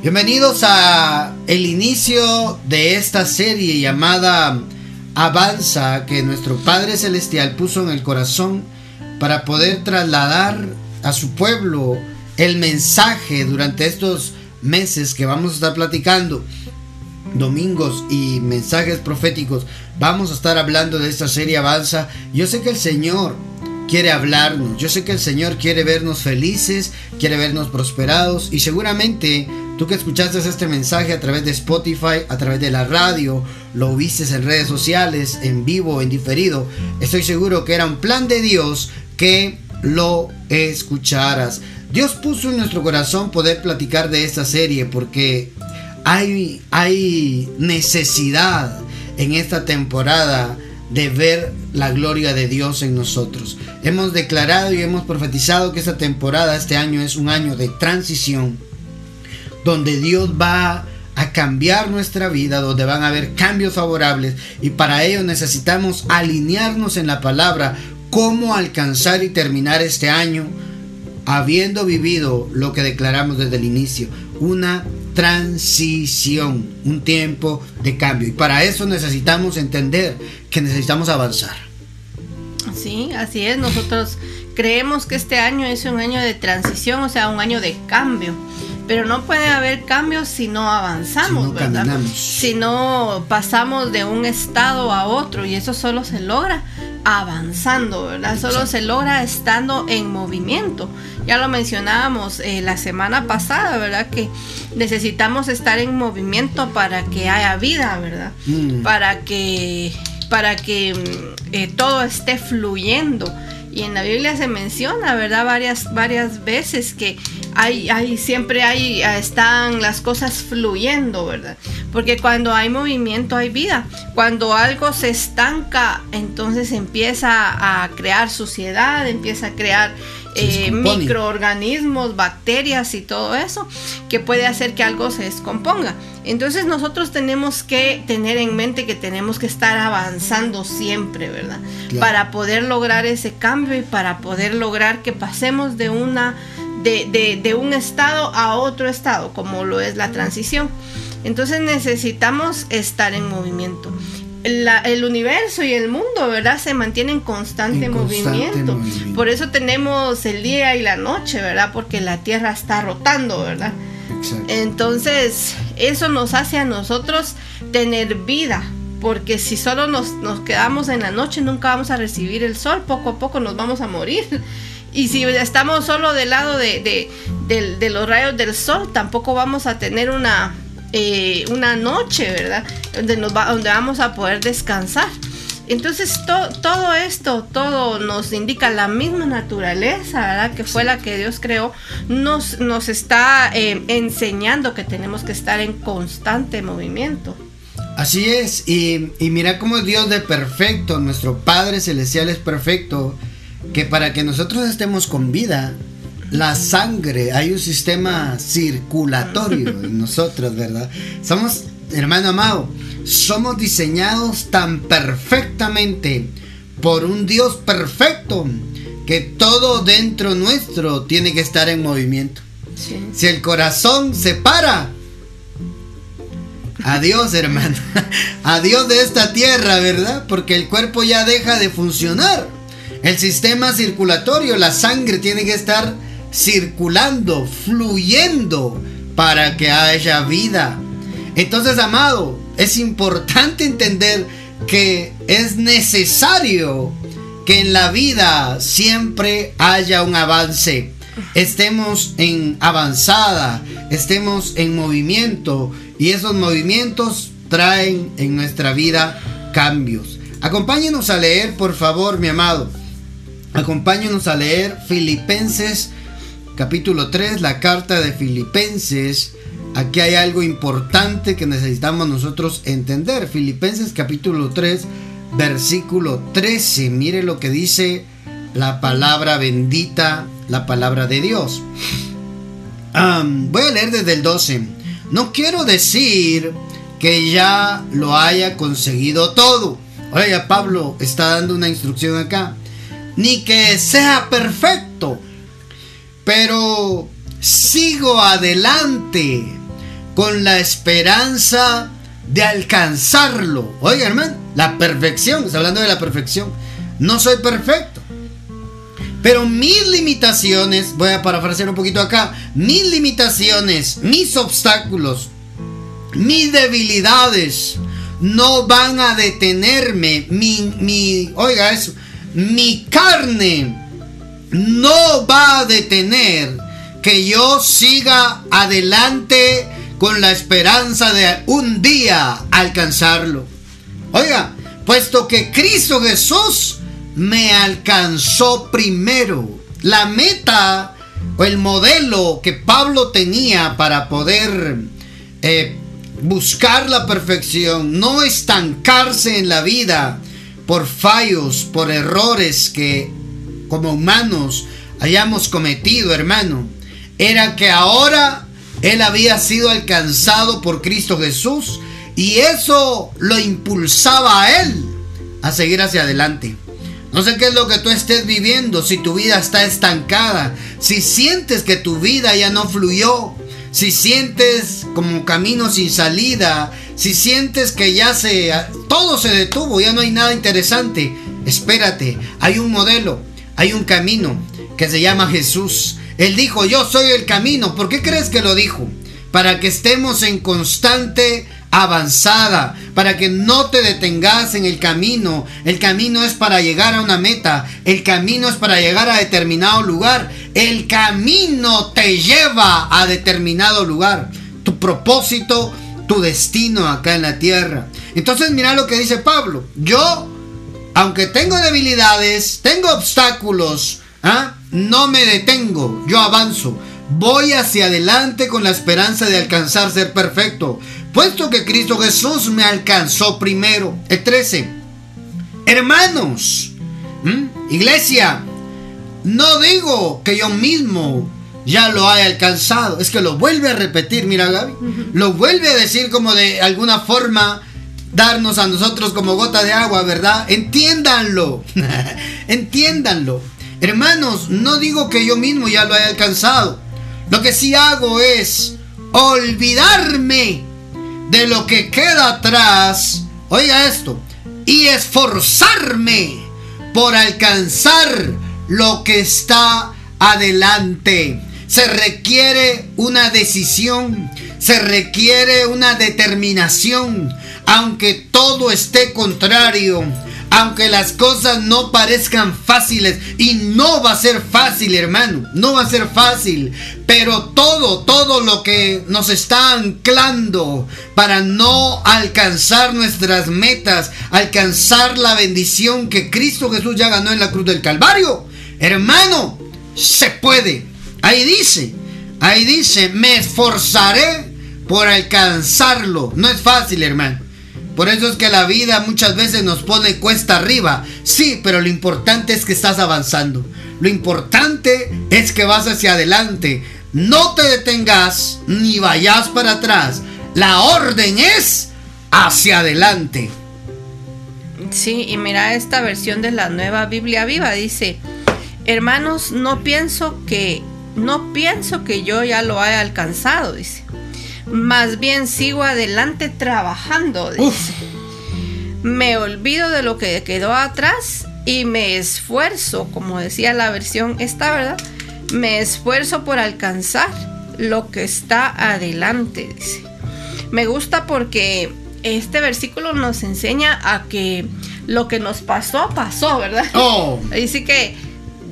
Bienvenidos a el inicio de esta serie llamada Avanza que nuestro Padre Celestial puso en el corazón para poder trasladar a su pueblo el mensaje durante estos meses que vamos a estar platicando. Domingos y mensajes proféticos. Vamos a estar hablando de esta serie Avanza. Yo sé que el Señor quiere hablarnos. Yo sé que el Señor quiere vernos felices quiere vernos prosperados y seguramente Tú que escuchaste este mensaje a través de Spotify, a través de la radio, lo viste en redes sociales, en vivo, en diferido, estoy seguro que era un plan de Dios que lo escucharas. Dios puso en nuestro corazón poder platicar de esta serie porque hay, hay necesidad en esta temporada de ver la gloria de Dios en nosotros. Hemos declarado y hemos profetizado que esta temporada, este año es un año de transición donde Dios va a cambiar nuestra vida, donde van a haber cambios favorables y para ello necesitamos alinearnos en la palabra, cómo alcanzar y terminar este año habiendo vivido lo que declaramos desde el inicio, una transición, un tiempo de cambio. Y para eso necesitamos entender que necesitamos avanzar. Sí, así es. Nosotros creemos que este año es un año de transición, o sea, un año de cambio pero no puede haber cambios si no avanzamos, si no Si no pasamos de un estado a otro y eso solo se logra avanzando, ¿verdad? Solo se logra estando en movimiento. Ya lo mencionábamos eh, la semana pasada, ¿verdad? Que necesitamos estar en movimiento para que haya vida, ¿verdad? Mm. Para que para que eh, todo esté fluyendo. Y en la Biblia se menciona, ¿verdad? Varias, varias veces que hay, hay, siempre hay, están las cosas fluyendo, ¿verdad? Porque cuando hay movimiento hay vida. Cuando algo se estanca, entonces empieza a crear suciedad, empieza a crear eh, microorganismos, bacterias y todo eso que puede hacer que algo se descomponga. Entonces nosotros tenemos que tener en mente que tenemos que estar avanzando siempre, ¿verdad? Para poder lograr ese cambio y para poder lograr que pasemos de una de, de, un estado a otro estado, como lo es la transición. Entonces necesitamos estar en movimiento. El universo y el mundo, ¿verdad? Se mantienen en constante, movimiento. Por eso tenemos el día y la noche, ¿verdad? Porque la Tierra está rotando, ¿verdad? Entonces, eso nos hace a nosotros tener vida. Porque si solo nos, nos quedamos en la noche, nunca vamos a recibir el sol. Poco a poco nos vamos a morir. Y si estamos solo del lado de, los rayos del sol, tampoco vamos a tener una, eh, una noche, ¿verdad? Donde, nos va, donde vamos a poder descansar. Entonces todo esto, todo nos indica la misma naturaleza, ¿verdad? Que fue la que Dios creó, nos, nos está eh, enseñando que tenemos que estar en constante movimiento. Así es, y, y mira cómo Dios de perfecto, nuestro Padre Celestial es perfecto que para que nosotros estemos con vida, la sangre, hay un sistema circulatorio en nosotros, ¿verdad? Somos, hermano amado, somos diseñados tan perfectamente por un Dios perfecto que todo dentro nuestro tiene que estar en movimiento. Si el corazón se para, adiós hermano, adiós de esta tierra, ¿verdad? Porque el cuerpo ya deja de funcionar. El sistema circulatorio, la sangre tiene que estar circulando, fluyendo para que haya vida. Entonces, amado, es importante entender que es necesario que en la vida siempre haya un avance. Estemos en avanzada, estemos en movimiento y esos movimientos traen en nuestra vida cambios. Acompáñenos a leer, por favor, mi amado. Acompáñenos a leer Filipenses capítulo 3, la carta de Filipenses. Aquí hay algo importante que necesitamos nosotros entender. Filipenses capítulo 3, versículo 13. Mire lo que dice la palabra bendita, la palabra de Dios. voy a leer desde el 12. No quiero decir que ya lo haya conseguido todo. Oiga, Pablo está dando una instrucción acá ni que sea perfecto, pero sigo adelante con la esperanza de alcanzarlo. Oiga, hermano, la perfección, está hablando de la perfección. No soy perfecto. Pero mis limitaciones, voy a parafrasear un poquito acá, mis limitaciones, mis obstáculos, mis debilidades no van a detenerme. Mi, mi, oiga eso, mi carne no va a detener que yo siga adelante con la esperanza de un día alcanzarlo. Oiga, puesto que Cristo Jesús me alcanzó primero. La meta o el modelo que Pablo tenía para poder eh, buscar la perfección, no estancarse en la vida por fallos, por errores que como humanos hayamos cometido, hermano, era que ahora él había sido alcanzado por Cristo Jesús y eso lo impulsaba a él a seguir hacia adelante. No sé qué es lo que tú estés viviendo, si tu vida está estancada, si sientes que tu vida ya no fluyó, si sientes como camino sin salida, si sientes que ya se todo se detuvo, ya no hay nada interesante, espérate, hay un modelo, hay un camino que se llama Jesús. Él dijo, "Yo soy el camino." ¿Por qué crees que lo dijo? Para que estemos en constante avanzada, para que no te detengas en el camino. El camino es para llegar a una meta, el camino es para llegar a determinado lugar. El camino te lleva a determinado lugar. Tu propósito, tu destino acá en la tierra. Entonces mira lo que dice Pablo. Yo, aunque tengo debilidades, tengo obstáculos, ¿ah? no me detengo, yo avanzo. Voy hacia adelante con la esperanza de alcanzar ser perfecto puesto que Cristo Jesús me alcanzó primero. El 13. Hermanos, iglesia, no digo que yo mismo ya lo haya alcanzado. Es que lo vuelve a repetir, mira Gaby. Lo vuelve a decir como de alguna forma darnos a nosotros como gota de agua, ¿verdad? Entiéndanlo. Entiéndanlo. Hermanos, no digo que yo mismo ya lo haya alcanzado. Lo que sí hago es olvidarme de lo que queda atrás, oiga esto, y esforzarme por alcanzar lo que está adelante. Se requiere una decisión, se requiere una determinación, aunque todo esté contrario, aunque las cosas no parezcan fáciles, y no va a ser fácil, hermano, no va a ser fácil, pero todo, todo lo que nos está anclando para no alcanzar nuestras metas, alcanzar la bendición que Cristo Jesús ya ganó en la cruz del Calvario, hermano, se puede. Ahí dice, ahí dice, me esforzaré por alcanzarlo. No es fácil, hermano. Por eso es que la vida muchas veces nos pone cuesta arriba. Sí, pero lo importante es que estás avanzando. Lo importante es que vas hacia adelante. No te detengas ni vayas para atrás. La orden es hacia adelante. Sí, y mira esta versión de la nueva Biblia viva. Dice, hermanos, no pienso que, no pienso que yo ya lo haya alcanzado, dice más bien sigo adelante trabajando, dice. Me olvido de lo que quedó atrás y me esfuerzo, como decía la versión esta, ¿verdad? Me esfuerzo por alcanzar lo que está adelante, dice. Me gusta porque este versículo nos enseña a que lo que nos pasó, pasó, ¿verdad? Oh. Dice que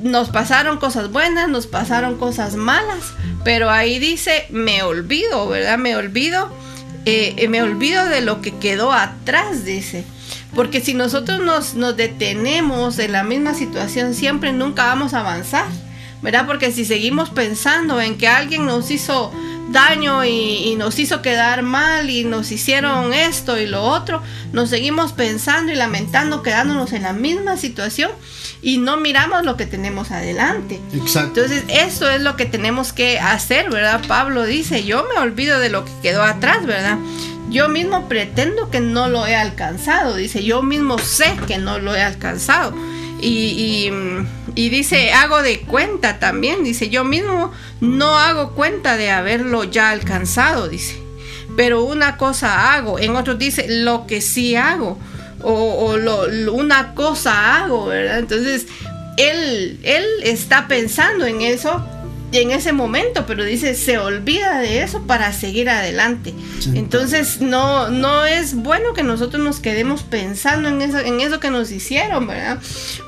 nos pasaron cosas buenas, nos pasaron cosas malas, pero ahí dice, me olvido, ¿verdad? Me olvido, eh, eh, me olvido de lo que quedó atrás, dice. Porque si nosotros nos, nos detenemos en la misma situación, siempre nunca vamos a avanzar, ¿verdad? Porque si seguimos pensando en que alguien nos hizo daño y, nos hizo quedar mal y nos hicieron esto y lo otro, nos seguimos pensando y lamentando, quedándonos en la misma situación y no miramos lo que tenemos adelante. Exacto. Entonces, eso es lo que tenemos que hacer, ¿verdad? Pablo dice, yo me olvido de lo que quedó atrás, ¿verdad? Yo mismo pretendo que no lo he alcanzado, dice, yo mismo sé que no lo he alcanzado. Y, y, dice, hago de cuenta también, dice, yo mismo no hago cuenta de haberlo ya alcanzado, dice. pero una cosa hago. En otros dice, lo que sí hago. O, una cosa hago, ¿verdad? Entonces, él, él está pensando en eso en ese momento, pero dice, se olvida de eso para seguir adelante. Entonces, no, no es bueno que nosotros nos quedemos pensando en eso, en eso que nos hicieron, ¿verdad?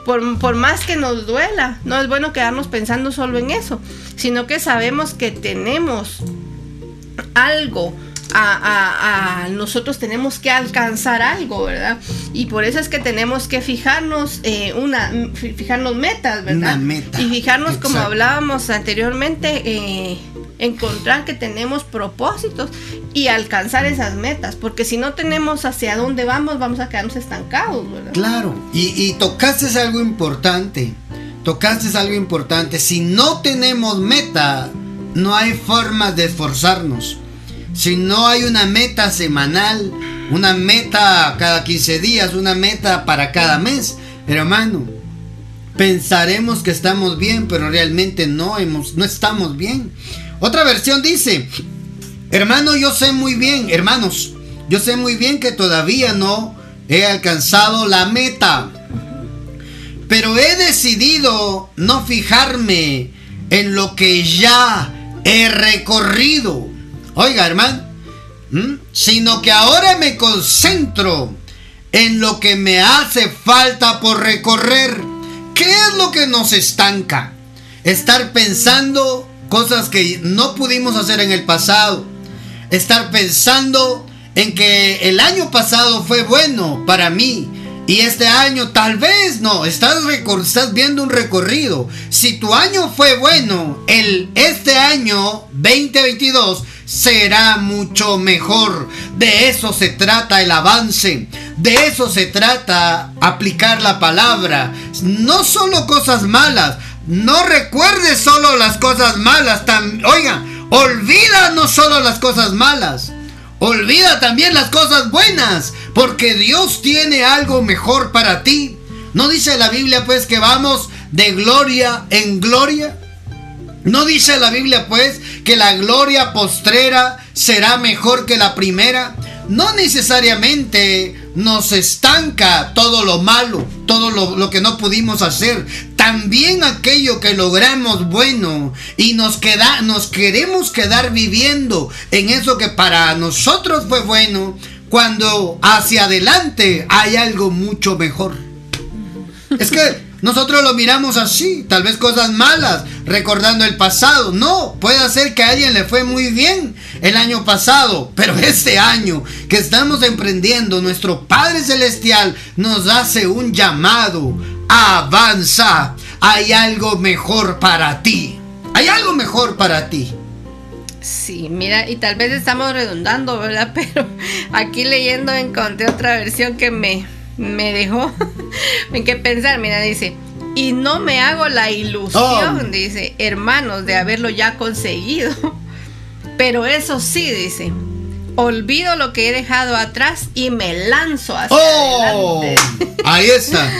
Por, por más que nos duela, no es bueno quedarnos pensando solo en eso, sino que sabemos que tenemos algo a, nosotros tenemos que alcanzar algo, ¿verdad? Y por eso es que tenemos que fijarnos eh, una, fijarnos metas, ¿verdad? Y fijarnos como hablábamos anteriormente, eh, encontrar que tenemos propósitos y alcanzar esas metas, porque si no tenemos hacia dónde vamos, vamos a quedarnos estancados, ¿verdad? Claro, y, y tocaste algo importante, tocaste algo importante, si no tenemos meta, no hay forma de esforzarnos si no hay una meta semanal, una meta cada 15 días, una meta para cada mes, hermano, pensaremos que estamos bien, pero realmente no, hemos, no estamos bien. Otra versión dice, hermano, yo sé muy bien, hermanos, yo sé muy bien que todavía no he alcanzado la meta, pero he decidido no fijarme en lo que ya he recorrido Oiga, hermano, sino que ahora me concentro en lo que me hace falta por recorrer. ¿Qué es lo que nos estanca? Estar pensando cosas que no pudimos hacer en el pasado. Estar pensando en que el año pasado fue bueno para mí y este año tal vez no, estás, estás viendo un recorrido. Si tu año fue bueno, el, este año 2022 será mucho mejor. De eso se trata el avance. De eso se trata aplicar la palabra. No solo cosas malas. No recuerdes solo las cosas malas. Oiga, olvida no solo las cosas malas. Olvida también las cosas buenas. Porque Dios tiene algo mejor para ti. ¿No dice la Biblia pues que vamos de gloria en gloria? ¿No dice la Biblia pues que la gloria postrera será mejor que la primera? No necesariamente nos estanca todo lo malo, todo lo, que no pudimos hacer. También aquello que logramos bueno y nos, queda, nos queremos quedar viviendo en eso que para nosotros fue bueno, cuando hacia adelante hay algo mucho mejor. Es que nosotros lo miramos así, tal vez cosas malas, recordando el pasado. No, puede ser que a alguien le fue muy bien el año pasado, pero este año que estamos emprendiendo, nuestro Padre Celestial nos hace un llamado. Avanza, hay algo mejor para ti. Hay algo mejor para ti. Sí, mira, y tal vez estamos redundando, ¿verdad? Pero aquí leyendo encontré otra versión que me, me dejó en qué pensar. Mira, dice, y no me hago la ilusión, oh. dice, hermanos, de haberlo ya conseguido. Pero eso sí, dice, olvido lo que he dejado atrás y me lanzo hacia oh, Ahí está.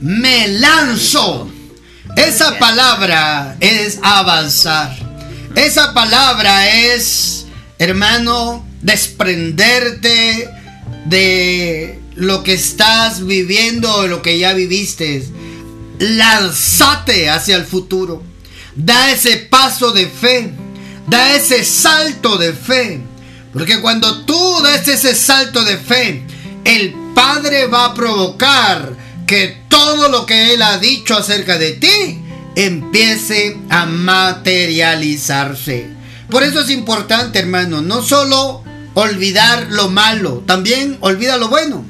Me lanzo. Esa palabra es avanzar. Esa palabra es, hermano, desprenderte de lo que estás viviendo lo que ya viviste. Lánzate hacia el futuro. Da ese paso de fe. Da ese salto de fe. Porque cuando tú das ese salto de fe, el Padre va a provocar que todo lo que Él ha dicho acerca de ti empiece a materializarse. Por eso es importante, hermano, no solo olvidar lo malo, también olvida lo bueno.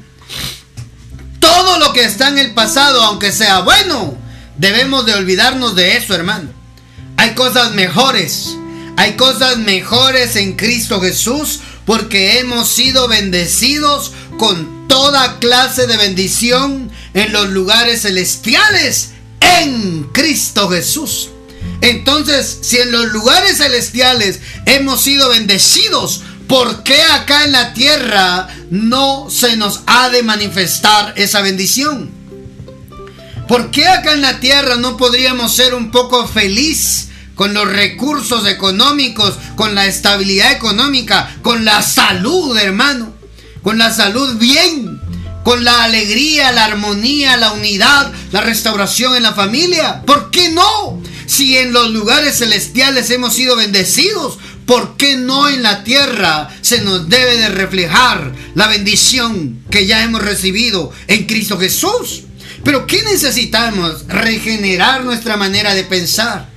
Todo lo que está en el pasado, aunque sea bueno, debemos de olvidarnos de eso, hermano. Hay cosas mejores. Hay cosas mejores en Cristo Jesús porque hemos sido bendecidos con toda clase de bendición en los lugares celestiales en Cristo Jesús. Entonces, si en los lugares celestiales hemos sido bendecidos ¿Por qué acá en la tierra no se nos ha de manifestar esa bendición? ¿Por qué acá en la tierra no podríamos ser un poco feliz con los recursos económicos, con la estabilidad económica, con la salud, hermano, con la salud bien, con la alegría, la armonía, la unidad, la restauración en la familia. ¿Por qué no? Si en los lugares celestiales hemos sido bendecidos, ¿por qué no en la tierra se nos debe de reflejar la bendición que ya hemos recibido en Cristo Jesús? Pero ¿qué necesitamos? Regenerar nuestra manera de pensar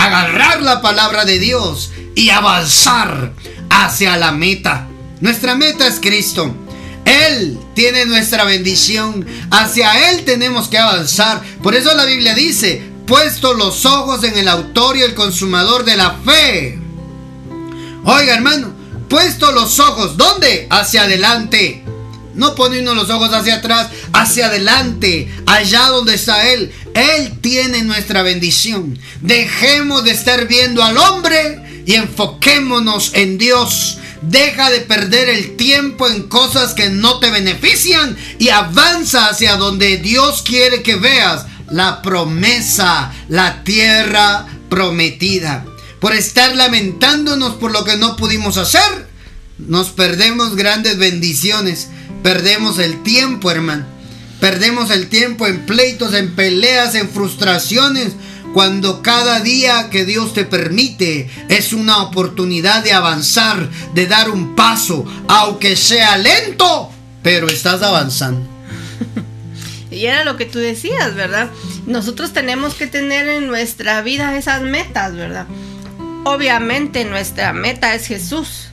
agarrar la palabra de Dios y avanzar hacia la meta. Nuestra meta es Cristo. Él tiene nuestra bendición. Hacia Él tenemos que avanzar. Por eso la Biblia dice, puesto los ojos en el autor y el consumador de la fe. Oiga hermano, puesto los ojos, ¿dónde? Hacia adelante. No poniendo los ojos hacia atrás, hacia adelante, allá donde está Él. Él tiene nuestra bendición. Dejemos de estar viendo al hombre y enfoquémonos en Dios. Deja de perder el tiempo en cosas que no te benefician y avanza hacia donde Dios quiere que veas la promesa, la tierra prometida. Por estar lamentándonos por lo que no pudimos hacer, nos perdemos grandes bendiciones. Perdemos el tiempo, hermano. Perdemos el tiempo en pleitos, en peleas, en frustraciones, cuando cada día que Dios te permite es una oportunidad de avanzar, de dar un paso, aunque sea lento, pero estás avanzando. Y era lo que tú decías, ¿verdad? Nosotros tenemos que tener en nuestra vida esas metas, ¿verdad? Obviamente nuestra meta es Jesús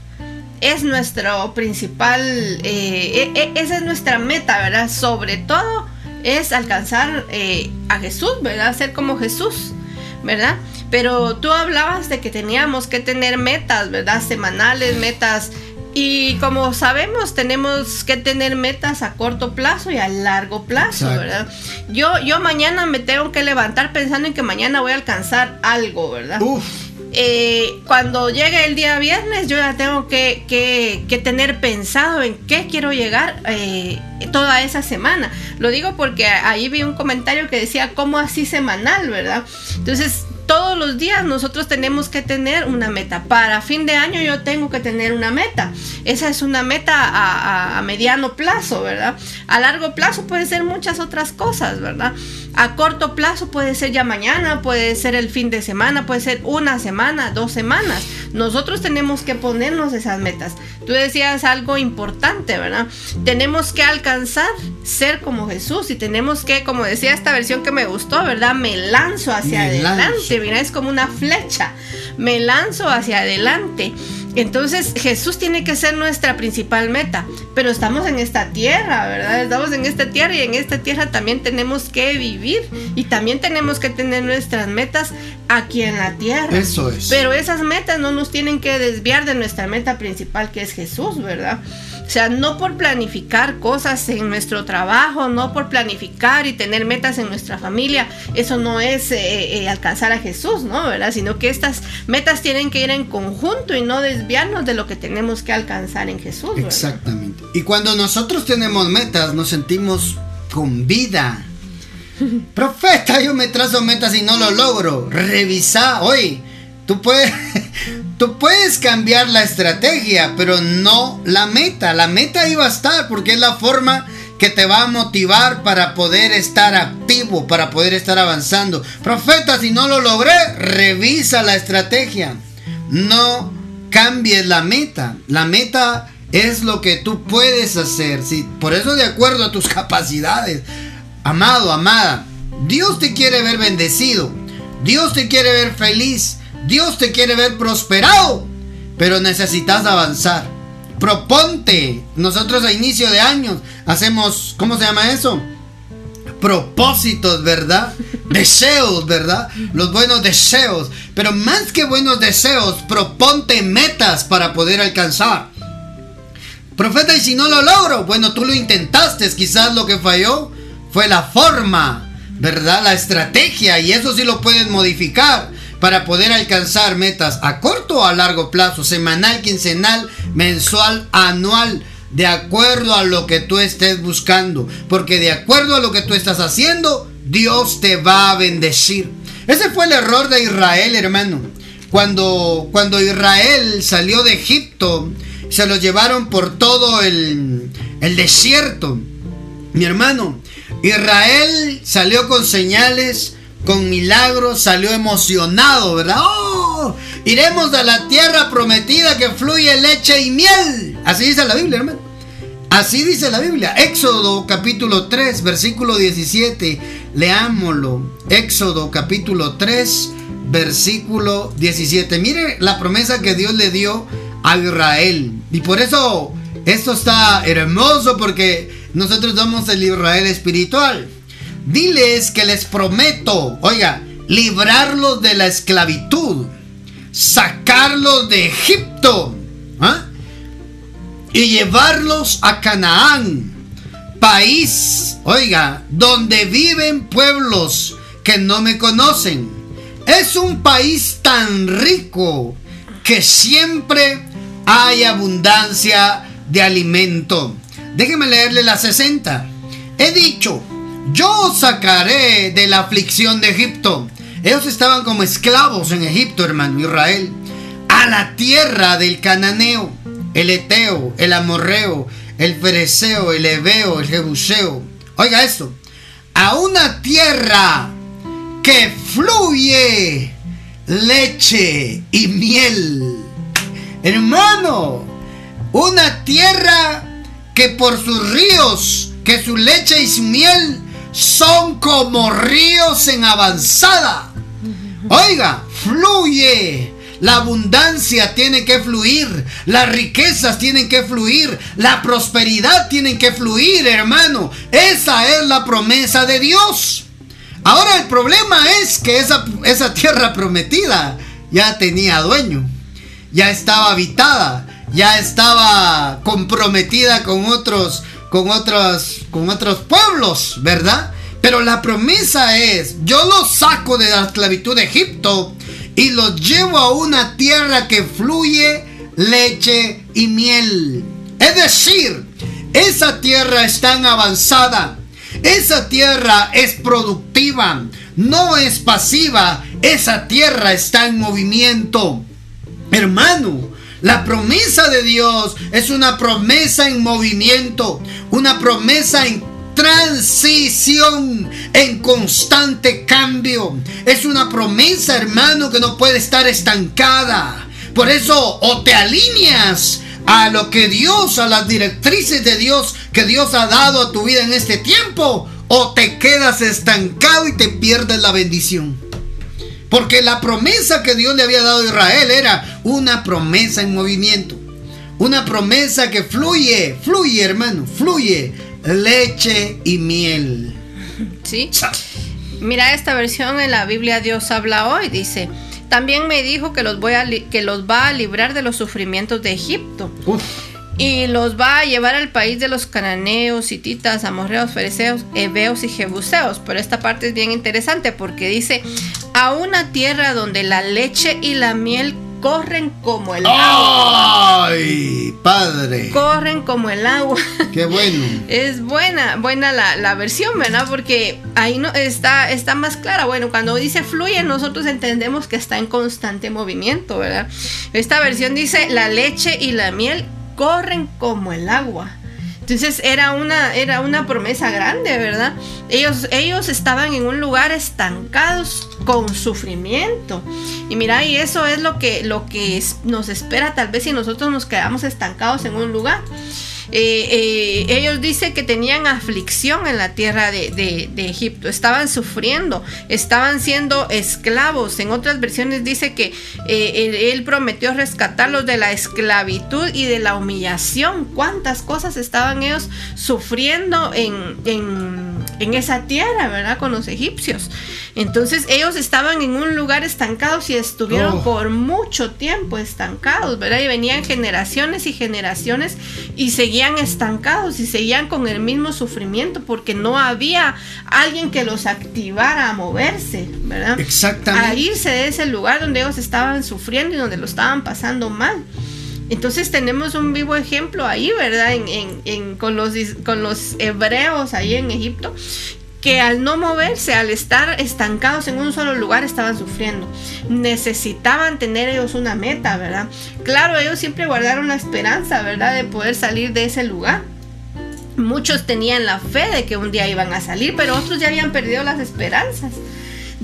es nuestro principal, eh, e, e, esa es nuestra meta, ¿verdad? Sobre todo es alcanzar eh, a Jesús, ¿verdad? Ser como Jesús, ¿verdad? Pero tú hablabas de que teníamos que tener metas, ¿verdad? Semanales, metas. Y como sabemos, tenemos que tener metas a corto plazo y a largo plazo, ¿verdad? Yo, yo mañana me tengo que levantar pensando en que mañana voy a alcanzar algo, ¿verdad? Uf eh, cuando llegue el día viernes yo ya tengo que, tener pensado en qué quiero llegar eh, toda esa semana. Lo digo porque ahí vi un comentario que decía, ¿cómo así semanal, verdad? Entonces, todos los días nosotros tenemos que tener una meta. Para fin de año yo tengo que tener una meta. Esa es una meta a, a, mediano plazo, ¿verdad? A largo plazo puede ser muchas otras cosas, ¿verdad? A corto plazo puede ser ya mañana, puede ser el fin de semana, puede ser una semana, dos semanas. Nosotros tenemos que ponernos esas metas. Tú decías algo importante, ¿verdad? Tenemos que alcanzar ser como Jesús y tenemos que, como decía esta versión que me gustó, ¿verdad? Me lanzo hacia adelante mira, es como una flecha. Me lanzo hacia adelante. Entonces Jesús tiene que ser nuestra principal meta, pero estamos en esta tierra, ¿verdad? Estamos en esta tierra y en esta tierra también tenemos que vivir y también tenemos que tener nuestras metas aquí en la tierra. Eso es. Pero esas metas no nos tienen que desviar de nuestra meta principal que es Jesús, ¿verdad? O sea, no por planificar cosas en nuestro trabajo, no por planificar y tener metas en nuestra familia, eso no es eh, eh, alcanzar a Jesús, ¿no? ¿Verdad? Sino que estas metas tienen que ir en conjunto y no desviarnos de lo que tenemos que alcanzar en Jesús. Exactamente. Y cuando nosotros tenemos metas, nos sentimos con vida. Profeta, yo me trazo metas y no lo logro. Revisa, hoy tú puedes Tú puedes cambiar la estrategia, pero no la meta. La meta iba a estar porque es la forma que te va a motivar para poder estar activo, para poder estar avanzando. Profeta, si no lo logré, revisa la estrategia. No cambies la meta. La meta es lo que tú puedes hacer. ¿sí? Por eso de acuerdo a tus capacidades. Amado, amada, Dios te quiere ver bendecido. Dios te quiere ver feliz. Dios te quiere ver prosperado, pero necesitas avanzar. Proponte. Nosotros a inicio de años hacemos, ¿cómo se llama eso? Propósitos, ¿verdad? Deseos, ¿verdad? Los buenos deseos. Pero más que buenos deseos, proponte metas para poder alcanzar. Profeta, y si no lo logro, bueno, tú lo intentaste, quizás lo que falló fue la forma, ¿verdad? La estrategia, y eso sí lo puedes modificar para poder alcanzar metas a corto o a largo plazo, semanal, quincenal, mensual, anual, de acuerdo a lo que tú estés buscando. Porque de acuerdo a lo que tú estás haciendo, Dios te va a bendecir. Ese fue el error de Israel, hermano. Cuando, cuando Israel salió de Egipto, se lo llevaron por todo el, el desierto. Mi hermano, Israel salió con señales, con milagros, salió emocionado, ¿verdad? ¡Oh! Iremos a la tierra prometida que fluye leche y miel. Así dice la Biblia, hermano. Así dice la Biblia. Éxodo capítulo 3, versículo 17. Leámoslo. Éxodo capítulo 3, versículo 17. Mire la promesa que Dios le dio Israel. Y por eso esto está hermoso porque nosotros somos el Israel espiritual. Diles que les prometo, oiga, librarlos de la esclavitud, sacarlos de Egipto ¿ah? y llevarlos a Canaán, país, oiga, donde viven pueblos que no me conocen. Es un país tan rico que siempre hay abundancia de alimento. Déjeme leerle la 60. He dicho, yo sacaré de la aflicción de Egipto. Ellos estaban como esclavos en Egipto, hermano Israel. A la tierra del cananeo, el eteo, el amorreo, el fereceo, el ebeo, el jebuseo. Oiga esto. A una tierra que fluye leche y miel. Hermano, una tierra que por sus ríos, que su leche y su miel son como ríos en avanzada. Oiga, fluye. La abundancia tiene que fluir, las riquezas tienen que fluir, la prosperidad tiene que fluir, hermano. Esa es la promesa de Dios. Ahora el problema es que esa, esa tierra prometida ya tenía dueño, ya estaba habitada, ya estaba comprometida con otros, con con otros pueblos, ¿verdad? Pero la promesa es, yo los saco de la esclavitud de Egipto y los llevo a una tierra que fluye leche y miel. Es decir, esa tierra está en avanzada. Esa tierra es productiva, no es pasiva. Esa tierra está en movimiento. Hermano, la promesa de Dios es una promesa en movimiento, una promesa en transición, en constante cambio. Es una promesa, hermano, que no puede estar estancada. Por eso o te alineas a lo que Dios, a las directrices de Dios que Dios ha dado a tu vida en este tiempo, o te quedas estancado y te pierdes la bendición. Porque la promesa que Dios le había dado a Israel era una promesa en movimiento. Una promesa que fluye, fluye hermano, fluye leche y miel. Sí. Mira esta versión en la Biblia Dios habla hoy, dice, también me dijo que los, voy a que los va a librar de los sufrimientos de Egipto y los va a llevar al país de los cananeos, hititas, amorreos, fereceos, heveos y jebuseos. Pero esta parte es bien interesante porque dice, a una tierra donde la leche y la miel corren como el agua. ¡Ay, padre! Corren como el agua. ¡Qué bueno! es buena, buena la, versión, ¿verdad? Porque ahí no está, está más clara. Bueno, cuando dice fluye, nosotros entendemos que está en constante movimiento, ¿verdad? Esta versión dice la leche y la miel corren como el agua. Entonces era una, era una promesa grande, ¿verdad? Ellos, ellos estaban en un lugar estancados con sufrimiento. Y mira, y eso es lo que, lo que nos espera tal vez si nosotros nos quedamos estancados en un lugar. Eh, eh, ellos dicen que tenían aflicción en la tierra de, Egipto, estaban sufriendo, estaban siendo esclavos. En otras versiones dice que eh, él, prometió rescatarlos de la esclavitud y de la humillación. ¿Cuántas cosas estaban ellos sufriendo en, en esa tierra, verdad? Con los egipcios. Entonces ellos estaban en un lugar estancados y estuvieron oh. por mucho tiempo estancados, ¿verdad? Y venían generaciones y generaciones y seguían estancados y seguían con el mismo sufrimiento porque no había alguien que los activara a moverse, ¿verdad? Exactamente. A irse de ese lugar donde ellos estaban sufriendo y donde lo estaban pasando mal. Entonces tenemos un vivo ejemplo ahí, ¿verdad? En, con, los, con los hebreos ahí en Egipto, que al no moverse, al estar estancados en un solo lugar, estaban sufriendo. Necesitaban tener ellos una meta, ¿verdad? Claro, ellos siempre guardaron la esperanza, ¿verdad? De poder salir de ese lugar. Muchos tenían la fe de que un día iban a salir, pero otros ya habían perdido las esperanzas.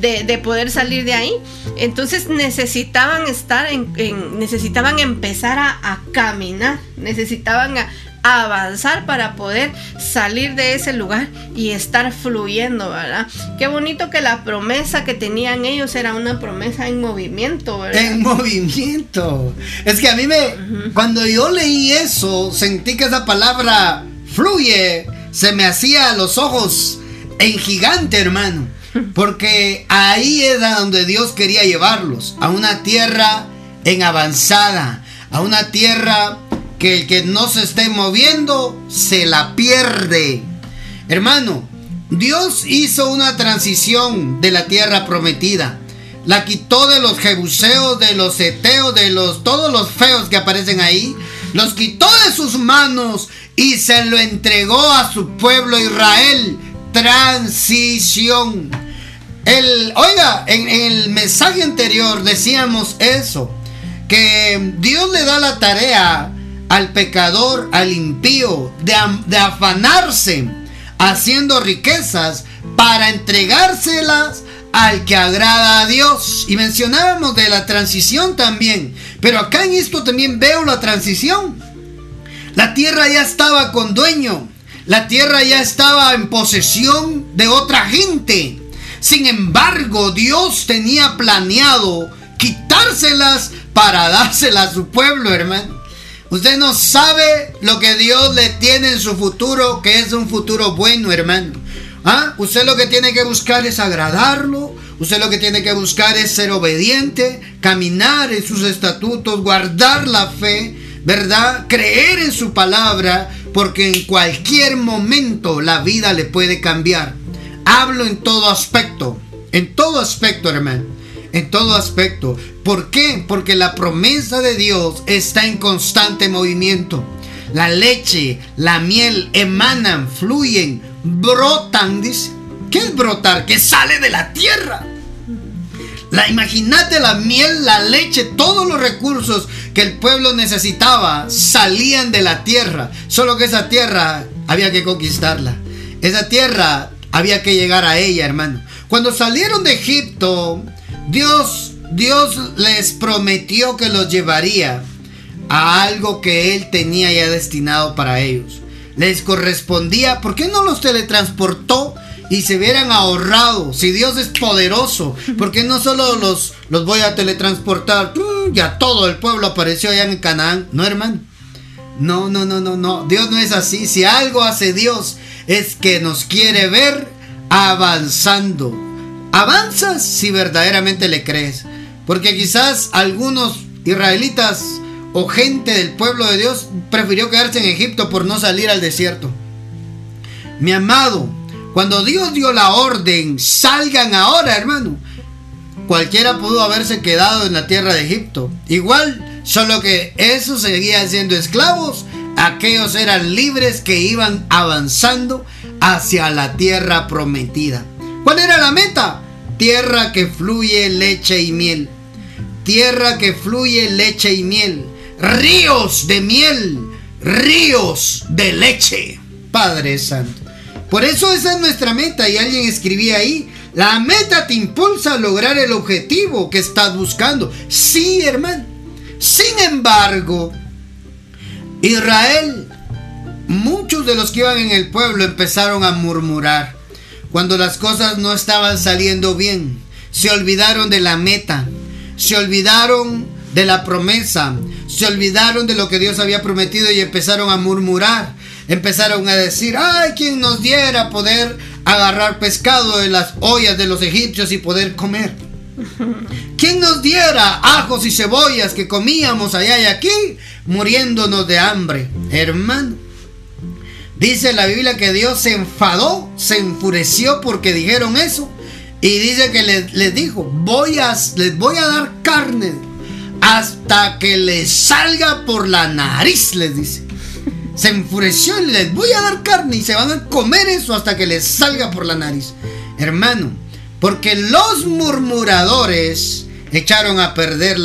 De, poder salir de ahí. Entonces necesitaban estar en, necesitaban empezar a, a, caminar, necesitaban a, avanzar para poder salir de ese lugar y estar fluyendo, ¿verdad? Qué bonito que la promesa que tenían ellos era una promesa en movimiento, ¿verdad? En movimiento. Es que a mí me, cuando yo leí eso, sentí que esa palabra fluye, se me hacía los ojos en gigante, hermano. Porque ahí era donde Dios quería llevarlos, a una tierra en avanzada, a una tierra que el que no se esté moviendo se la pierde. Hermano, Dios hizo una transición de la tierra prometida. La quitó de los jebuseos, de los eteos, de los todos los feos que aparecen ahí. Los quitó de sus manos y se lo entregó a su pueblo Israel. Transición. El, oiga, en, en el mensaje anterior decíamos eso, que Dios le da la tarea al pecador, al impío, de, afanarse haciendo riquezas para entregárselas al que agrada a Dios. Y mencionábamos de la transición también. Pero acá en esto también veo la transición. La tierra ya estaba con dueño. La tierra ya estaba en posesión de otra gente. Sin embargo, Dios tenía planeado quitárselas para dárselas a su pueblo, hermano. Usted no sabe lo que Dios le tiene en su futuro, que es un futuro bueno, hermano. ¿Ah? Usted lo que tiene que buscar es agradarlo. Usted lo que tiene que buscar es ser obediente, caminar en sus estatutos, guardar la fe, ¿verdad? Creer en su palabra, porque en cualquier momento la vida le puede cambiar. Hablo en todo aspecto, en todo aspecto, hermano en todo aspecto. ¿Por qué? Porque la promesa de Dios está en constante movimiento. La leche, la miel emanan, fluyen, brotan. ¿Qué es brotar? Que sale de la tierra. La, imagínate la miel, la leche, todos los recursos que el pueblo necesitaba salían de la tierra. Solo que esa tierra había que conquistarla. Esa tierra había que llegar a ella, hermano. Cuando salieron de Egipto, Dios, Dios les prometió que los llevaría a algo que Él tenía ya destinado para ellos. Les correspondía, ¿por qué no los teletransportó y se hubieran ahorrado? Si Dios es poderoso, ¿por qué no solo los, los voy a teletransportar? Ya todo el pueblo apareció allá en Canaán. No, hermano. No, no, no, no, no. Dios no es así. Si algo hace Dios es que nos quiere ver avanzando avanzas si verdaderamente le crees. Porque quizás algunos israelitas o gente del pueblo de Dios prefirió quedarse en Egipto por no salir al desierto. Mi amado, cuando Dios dio la orden, salgan ahora, hermano. Cualquiera pudo haberse quedado en la tierra de Egipto. Igual, solo que esos seguían siendo esclavos. Aquellos eran libres que iban avanzando hacia la tierra prometida. ¿Cuál era la meta? Tierra que fluye leche y miel. Tierra que fluye leche y miel. Ríos de miel. Ríos de leche. Padre Santo. Por eso esa es nuestra meta. Y alguien escribía ahí. La meta te impulsa a lograr el objetivo que estás buscando. Sí, hermano. Sin embargo, Israel, muchos de los que iban en el pueblo empezaron a murmurar cuando las cosas no estaban saliendo bien. Se olvidaron de la meta, se olvidaron de la promesa, se olvidaron de lo que Dios había prometido y empezaron a murmurar. Empezaron a decir, ay, quien nos diera poder agarrar pescado de las ollas de los egipcios y poder comer. ¿Quién nos diera ajos y cebollas que comíamos allá y aquí, muriéndonos de hambre? Hermano, Dice la Biblia que Dios se enfadó, se enfureció porque dijeron eso. Y dice que les, dijo, voy a, les voy a dar carne hasta que les salga por la nariz, les dice. se enfureció y les voy a dar carne y se van a comer eso hasta que les salga por la nariz. Hermano, porque los murmuradores echaron a perder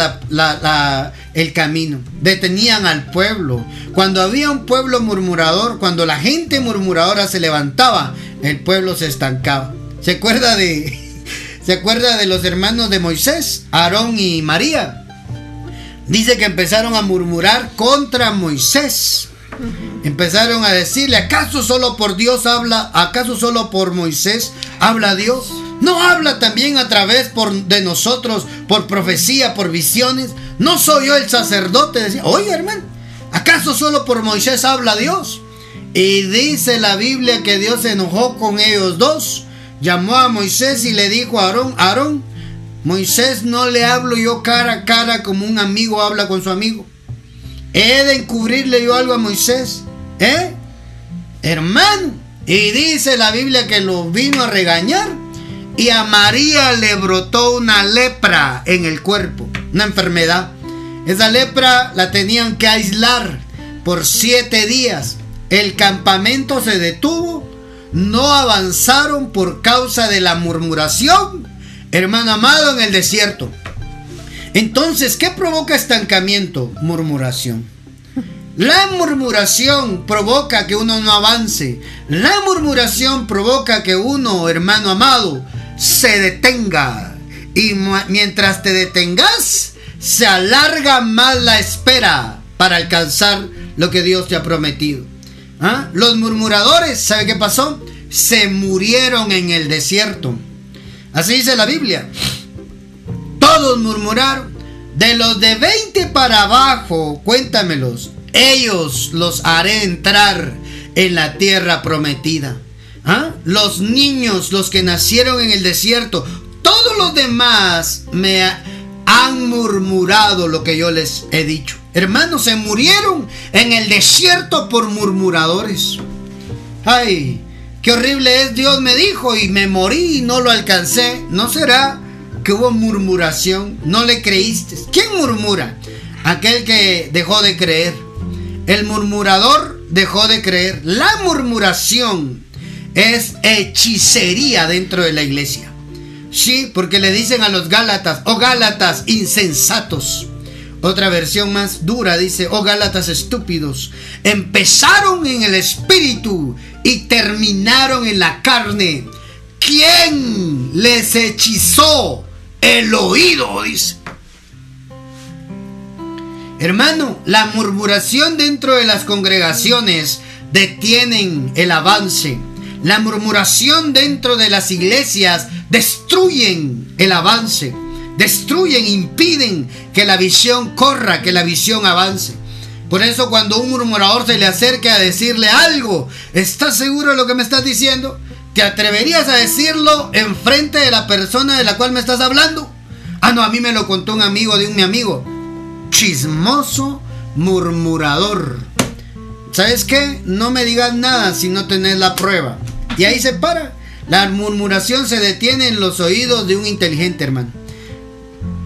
el camino, detenían al pueblo. Cuando había un pueblo murmurador, cuando la gente murmuradora se levantaba, el pueblo se estancaba. ¿Se acuerda de, ¿se acuerda de los hermanos de Moisés, Aarón y María? Dice que empezaron a murmurar contra Moisés. Empezaron a decirle, ¿acaso solo por Dios habla? ¿Acaso solo por Moisés habla Dios? ¿No habla también a través de nosotros, por profecía, por visiones? ¿No soy yo el sacerdote? Decía, oye hermano, ¿acaso solo por Moisés habla Dios? Y dice la Biblia que Dios se enojó con ellos dos. Llamó a Moisés y le dijo a Aarón, Aarón, Moisés no le hablo yo cara a cara como un amigo habla con su amigo. He de encubrirle yo algo a Moisés. ¿Eh? Hermano. Y dice la Biblia que lo vino a regañar. Y a María le brotó una lepra en el cuerpo. Una enfermedad. Esa lepra la tenían que aislar por siete días. El campamento se detuvo. No avanzaron por causa de la murmuración. Hermano amado en el desierto. Entonces, ¿qué provoca estancamiento? Murmuración. La murmuración provoca que uno no avance. La murmuración provoca que uno, hermano amado, se detenga. Y mientras te detengas, se alarga más la espera para alcanzar lo que Dios te ha prometido. ¿Ah? Los murmuradores, ¿sabe qué pasó? Se murieron en el desierto. Así dice la Biblia todos murmuraron. De los de 20 para abajo, cuéntamelos. Ellos los haré entrar en la tierra prometida. ¿Ah? Los niños, los que nacieron en el desierto, todos los demás me han murmurado lo que yo les he dicho. Hermanos, se murieron en el desierto por murmuradores. Ay, qué horrible es, Dios me dijo y me morí y no lo alcancé. ¿No será? que hubo murmuración, no le creíste. ¿Quién murmura? Aquel que dejó de creer. El murmurador dejó de creer. La murmuración es hechicería dentro de la iglesia. Sí, porque le dicen a los Gálatas, oh Gálatas insensatos. Otra versión más dura dice, oh Gálatas estúpidos, empezaron en el espíritu y terminaron en la carne. ¿Quién les hechizó el oído, dice. Hermano, la murmuración dentro de las congregaciones detienen el avance. La murmuración dentro de las iglesias destruyen el avance. Destruyen, impiden que la visión corra, que la visión avance. Por eso cuando un murmurador se le acerca a decirle algo, ¿estás seguro de lo que me estás diciendo? ¿Te atreverías a decirlo en frente de la persona de la cual me estás hablando? Ah, no, a mí me lo contó un amigo de un mi amigo. Chismoso murmurador. ¿Sabes qué? No me digas nada si no tenés la prueba. Y ahí se para. La murmuración se detiene en los oídos de un inteligente hermano.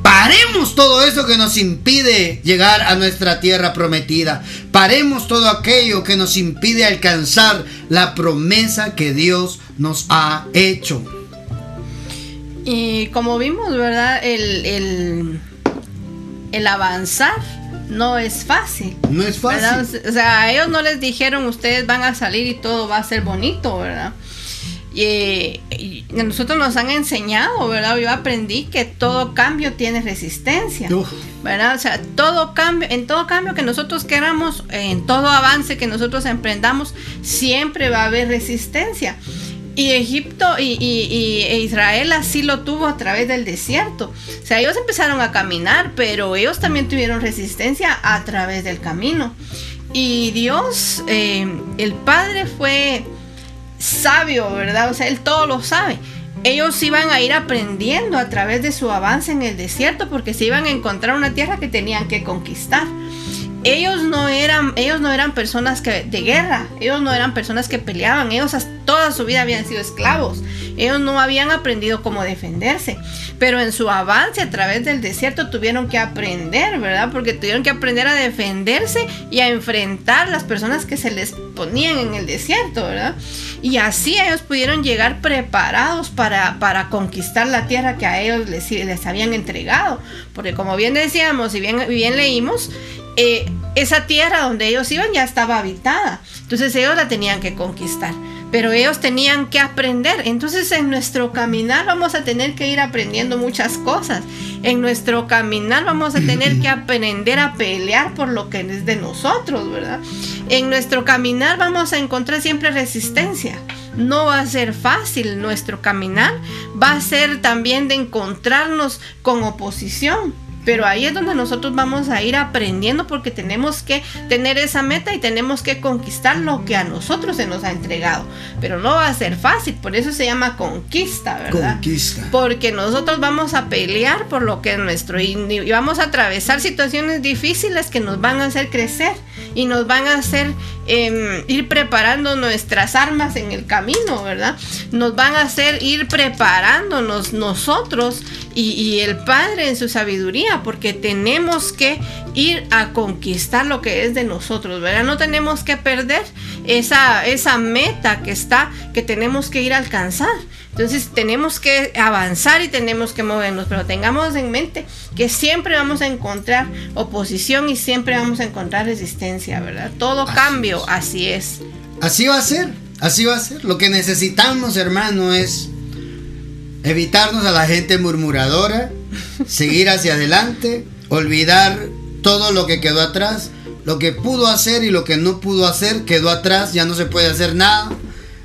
Paremos todo eso que nos impide llegar a nuestra tierra prometida. Paremos todo aquello que nos impide alcanzar la promesa que Dios nos ha hecho. Y como vimos, ¿verdad? El, el, avanzar no es fácil. No es fácil. O sea, a ellos no les dijeron ustedes van a salir y todo va a ser bonito, ¿verdad? Y, nosotros nos han enseñado, ¿verdad? Yo aprendí que todo cambio tiene resistencia, ¿verdad? O sea, todo cambio, en todo cambio que nosotros queramos, en todo avance que nosotros emprendamos, siempre va a haber resistencia. Y Egipto y, e Israel así lo tuvo a través del desierto. O sea, ellos empezaron a caminar, pero ellos también tuvieron resistencia a través del camino. Y Dios, eh, el Padre fue sabio, ¿verdad? O sea, Él todo lo sabe. Ellos iban a ir aprendiendo a través de su avance en el desierto porque se iban a encontrar una tierra que tenían que conquistar. Ellos no eran, ellos no eran personas que, de guerra, ellos no eran personas que peleaban, ellos toda su vida habían sido esclavos, ellos no habían aprendido cómo defenderse, pero en su avance a través del desierto tuvieron que aprender, ¿verdad? Porque tuvieron que aprender a defenderse y a enfrentar las personas que se les ponían en el desierto, ¿verdad? Y así ellos pudieron llegar preparados para, para conquistar la tierra que a ellos les, les habían entregado, porque como bien decíamos y bien, bien leímos, eh, esa tierra donde ellos iban ya estaba habitada. Entonces ellos la tenían que conquistar. Pero ellos tenían que aprender. Entonces en nuestro caminar vamos a tener que ir aprendiendo muchas cosas. En nuestro caminar vamos a tener que aprender a pelear por lo que es de nosotros, ¿verdad? En nuestro caminar vamos a encontrar siempre resistencia. No va a ser fácil nuestro caminar. Va a ser también de encontrarnos con oposición pero ahí es donde nosotros vamos a ir aprendiendo porque tenemos que tener esa meta y tenemos que conquistar lo que a nosotros se nos ha entregado. Pero no va a ser fácil, por eso se llama conquista, ¿verdad? Conquista. Porque nosotros vamos a pelear por lo que es nuestro y, vamos a atravesar situaciones difíciles que nos van a hacer crecer y nos van a hacer em, ir preparando nuestras armas en el camino, ¿verdad? Nos van a hacer ir preparándonos nosotros y, el Padre en su sabiduría, porque tenemos que ir a conquistar lo que es de nosotros, ¿verdad? No tenemos que perder esa, esa meta que está, que tenemos que ir a alcanzar. Entonces tenemos que avanzar y tenemos que movernos, pero tengamos en mente que siempre vamos a encontrar oposición y siempre vamos a encontrar resistencia, ¿verdad? Todo cambio, así es. Así va a ser, así va a ser. Lo que necesitamos, hermano, es evitarnos a la gente murmuradora, seguir hacia adelante, olvidar todo lo que quedó atrás, lo que pudo hacer y lo que no pudo hacer quedó atrás, ya no se puede hacer nada,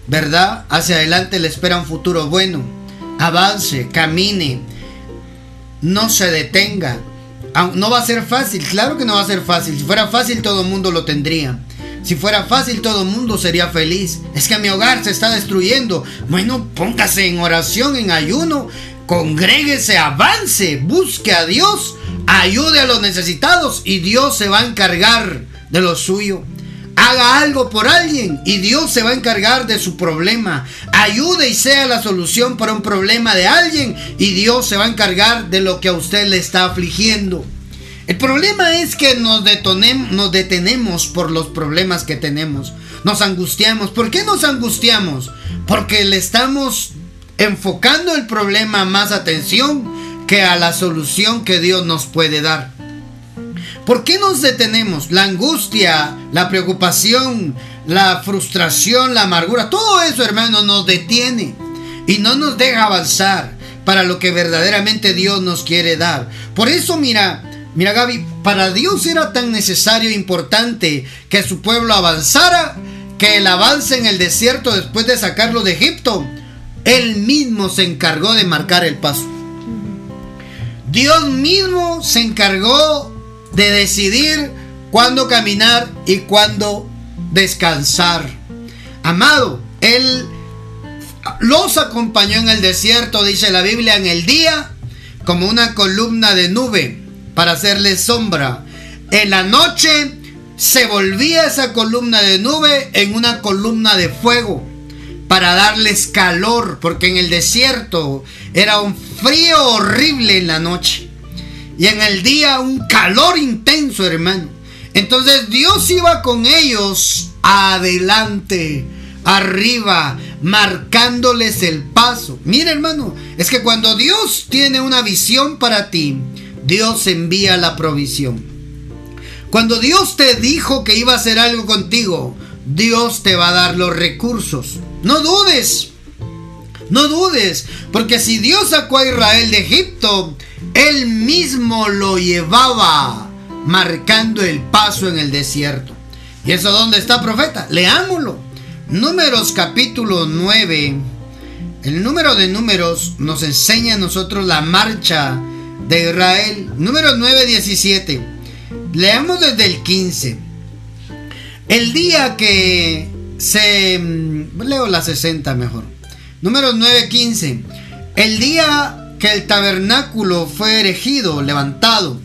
¿verdad? Hacia adelante le espera un futuro bueno, avance, camine, no se detenga. No va a ser fácil, claro que no va a ser fácil, si fuera fácil todo el mundo lo tendría. Si fuera fácil todo el mundo sería feliz. Es que mi hogar se está destruyendo. Bueno, póngase en oración, en ayuno. Congréguese, avance, busque a Dios, ayude a los necesitados y Dios se va a encargar de lo suyo. Haga algo por alguien y Dios se va a encargar de su problema. Ayude y sea la solución para un problema de alguien y Dios se va a encargar de lo que a usted le está afligiendo. El problema es que nos, nos detenemos por los problemas que tenemos. Nos angustiamos. ¿Por qué nos angustiamos? Porque le estamos enfocando el problema más atención que a la solución que Dios nos puede dar. ¿Por qué nos detenemos? La angustia, la preocupación, la frustración, la amargura, todo eso, hermano, nos detiene y no nos deja avanzar para lo que verdaderamente Dios nos quiere dar. Por eso, mira, Mira Gaby, para Dios era tan necesario e importante que su pueblo avanzara, que el avance en el desierto después de sacarlo de Egipto, él mismo se encargó de marcar el paso. Dios mismo se encargó de decidir cuándo caminar y cuándo descansar. Amado, Él los acompañó en el desierto, dice la Biblia, en el día como una columna de nube para hacerle sombra. En la noche se volvía esa columna de nube en una columna de fuego para darles calor, porque en el desierto era un frío horrible en la noche y en el día un calor intenso, hermano. Entonces Dios iba con ellos adelante, arriba, marcándoles el paso. Mira, hermano, es que cuando Dios tiene una visión para ti, Dios envía la provisión. Cuando Dios te dijo que iba a hacer algo contigo, Dios te va a dar los recursos. No dudes. No dudes. Porque si Dios sacó a Israel de Egipto, Él mismo lo llevaba marcando el paso en el desierto. ¿Y eso dónde está, profeta? Leámoslo. Números capítulo 9. El número de números nos enseña a nosotros la marcha de Israel. Número 9:17. Leamos desde el 15. El día que se... Leo la 60 mejor. Número 9:15. El día que el tabernáculo fue erigido, levantado,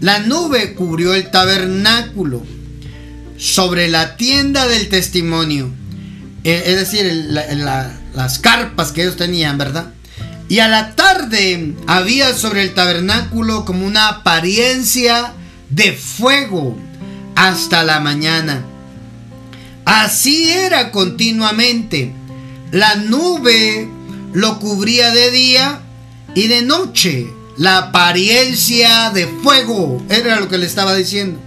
La nube cubrió el tabernáculo sobre la tienda del testimonio. Eh, es decir, las carpas que ellos tenían, ¿verdad? Y a la tarde había sobre el tabernáculo como una apariencia de fuego hasta la mañana. Así era continuamente. La nube lo cubría de día y de noche. La apariencia de fuego era lo que le estaba diciendo.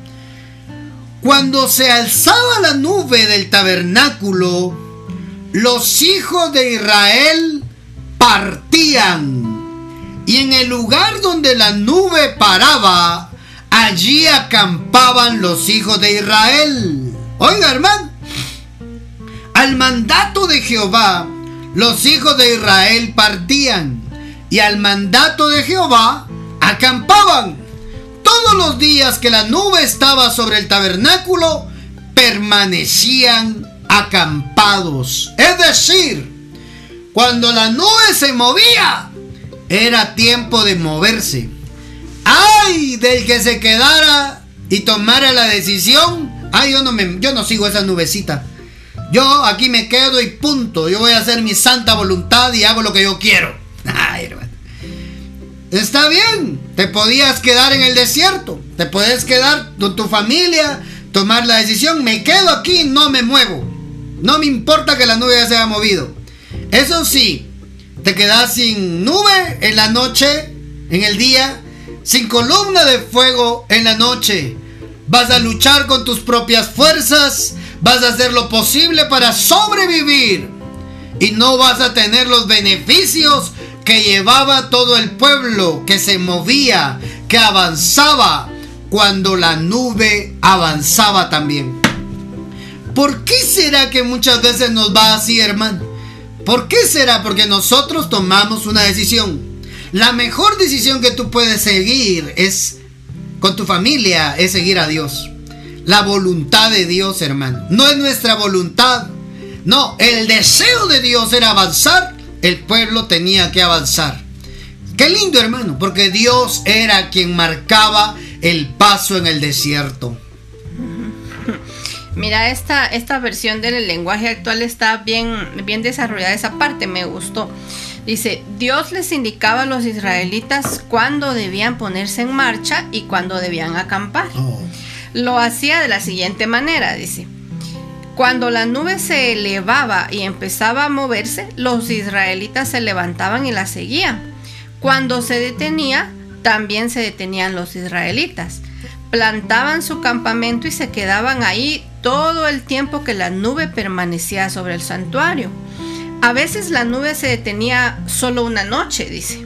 Cuando se alzaba la nube del tabernáculo, los hijos de Israel partían. Y en el lugar donde la nube paraba, allí acampaban los hijos de Israel. Oiga, hermano, al mandato de Jehová, los hijos de Israel partían. Y al mandato de Jehová, acampaban. Todos los días que la nube estaba sobre el tabernáculo, permanecían acampados. Es decir, cuando la nube se movía, era tiempo de moverse. ¡Ay! Del que se quedara y tomara la decisión. ¡Ay! Yo no, me, yo no sigo esa nubecita. Yo aquí me quedo y punto. Yo voy a hacer mi santa voluntad y hago lo que yo quiero. Está bien. Te podías quedar en el desierto. Te puedes quedar con tu familia, tomar la decisión. Me quedo aquí, no me muevo. No me importa que la nube ya se haya movido. Eso sí, te quedas sin nube en la noche, en el día, sin columna de fuego en la noche. Vas a luchar con tus propias fuerzas vas a hacer lo posible para sobrevivir y no vas a tener los beneficios que llevaba todo el pueblo, que se movía, que avanzaba cuando la nube avanzaba también. ¿Por qué será que muchas veces nos va así, hermano? ¿Por qué será? Porque nosotros tomamos una decisión. La mejor decisión que tú puedes seguir es con tu familia, es seguir a Dios la voluntad de Dios, hermano. No es nuestra voluntad. No, el deseo de Dios era avanzar. El pueblo tenía que avanzar. Qué lindo, hermano, porque Dios era quien marcaba el paso en el desierto. Mira, esta, esta versión del lenguaje actual está bien, bien desarrollada, esa parte me gustó. Dice, Dios les indicaba a los israelitas cuándo debían ponerse en marcha y cuándo debían acampar. Oh lo hacía de la siguiente manera, dice. Cuando la nube se elevaba y empezaba a moverse, los israelitas se levantaban y la seguían. Cuando se detenía, también se detenían los israelitas. Plantaban su campamento y se quedaban ahí todo el tiempo que la nube permanecía sobre el santuario. A veces la nube se detenía solo una noche, dice